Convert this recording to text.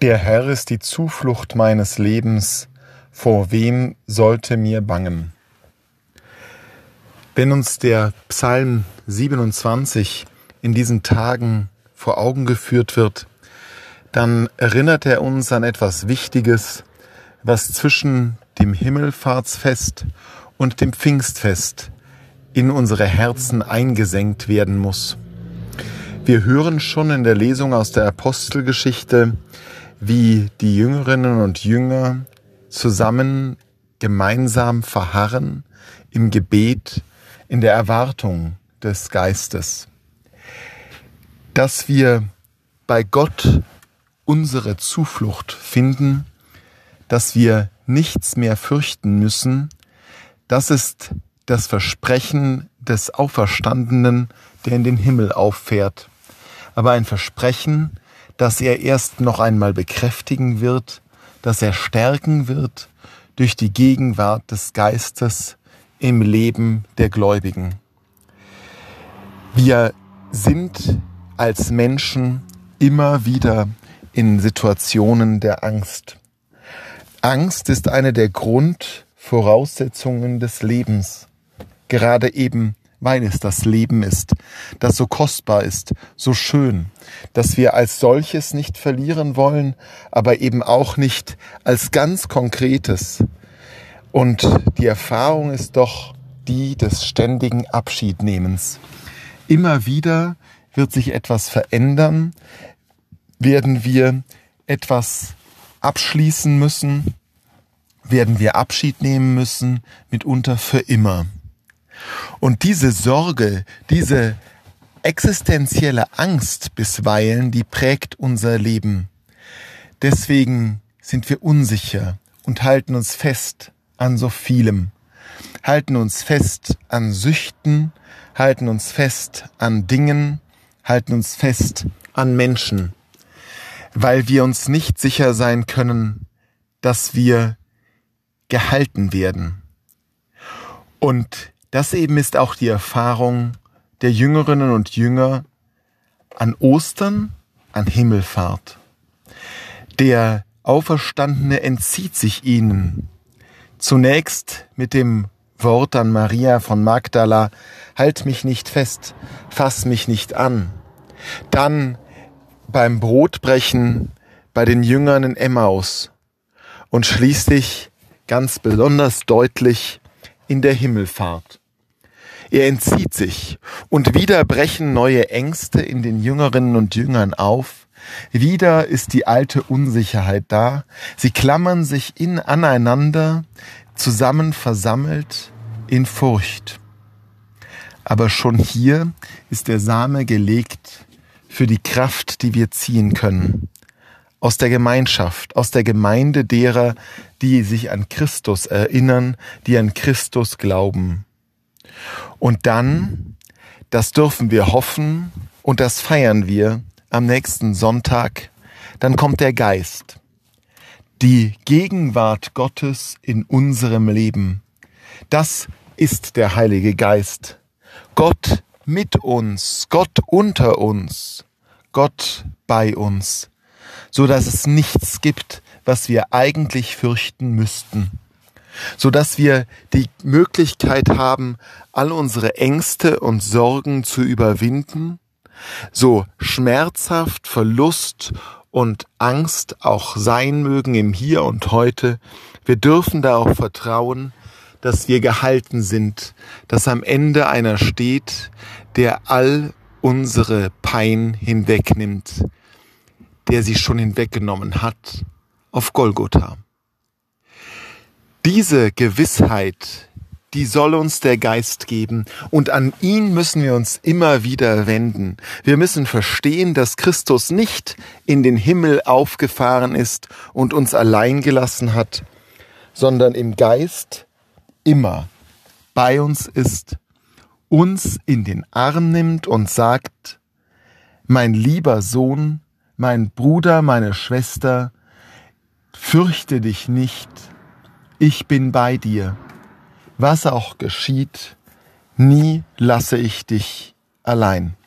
Der Herr ist die Zuflucht meines Lebens, vor wem sollte mir bangen? Wenn uns der Psalm 27 in diesen Tagen vor Augen geführt wird, dann erinnert er uns an etwas Wichtiges, was zwischen dem Himmelfahrtsfest und dem Pfingstfest in unsere Herzen eingesenkt werden muss. Wir hören schon in der Lesung aus der Apostelgeschichte, wie die Jüngerinnen und Jünger zusammen gemeinsam verharren im Gebet, in der Erwartung des Geistes. Dass wir bei Gott unsere Zuflucht finden, dass wir nichts mehr fürchten müssen, das ist das Versprechen des Auferstandenen, der in den Himmel auffährt. Aber ein Versprechen, dass er erst noch einmal bekräftigen wird, dass er stärken wird durch die Gegenwart des Geistes im Leben der Gläubigen. Wir sind als Menschen immer wieder in Situationen der Angst. Angst ist eine der Grundvoraussetzungen des Lebens. Gerade eben weil es das Leben ist, das so kostbar ist, so schön, dass wir als solches nicht verlieren wollen, aber eben auch nicht als ganz Konkretes. Und die Erfahrung ist doch die des ständigen Abschiednehmens. Immer wieder wird sich etwas verändern, werden wir etwas abschließen müssen, werden wir Abschied nehmen müssen, mitunter für immer. Und diese Sorge, diese existenzielle Angst bisweilen, die prägt unser Leben. Deswegen sind wir unsicher und halten uns fest an so vielem, halten uns fest an Süchten, halten uns fest an Dingen, halten uns fest an Menschen, weil wir uns nicht sicher sein können, dass wir gehalten werden. Und das eben ist auch die Erfahrung der Jüngerinnen und Jünger an Ostern, an Himmelfahrt. Der Auferstandene entzieht sich ihnen. Zunächst mit dem Wort an Maria von Magdala, halt mich nicht fest, fass mich nicht an. Dann beim Brotbrechen bei den Jüngern in Emmaus und schließlich ganz besonders deutlich in der Himmelfahrt. Er entzieht sich und wieder brechen neue Ängste in den Jüngerinnen und Jüngern auf. Wieder ist die alte Unsicherheit da. Sie klammern sich in aneinander, zusammen versammelt in Furcht. Aber schon hier ist der Same gelegt für die Kraft, die wir ziehen können. Aus der Gemeinschaft, aus der Gemeinde derer, die sich an Christus erinnern, die an Christus glauben. Und dann, das dürfen wir hoffen und das feiern wir am nächsten Sonntag, dann kommt der Geist, die Gegenwart Gottes in unserem Leben. Das ist der Heilige Geist. Gott mit uns, Gott unter uns, Gott bei uns, so dass es nichts gibt, was wir eigentlich fürchten müssten so dass wir die Möglichkeit haben, all unsere Ängste und Sorgen zu überwinden, so schmerzhaft Verlust und Angst auch sein mögen im Hier und heute, wir dürfen darauf vertrauen, dass wir gehalten sind, dass am Ende einer steht, der all unsere Pein hinwegnimmt, der sie schon hinweggenommen hat auf Golgotha. Diese Gewissheit, die soll uns der Geist geben und an ihn müssen wir uns immer wieder wenden. Wir müssen verstehen, dass Christus nicht in den Himmel aufgefahren ist und uns allein gelassen hat, sondern im Geist immer bei uns ist, uns in den Arm nimmt und sagt, mein lieber Sohn, mein Bruder, meine Schwester, fürchte dich nicht, ich bin bei dir. Was auch geschieht, nie lasse ich dich allein.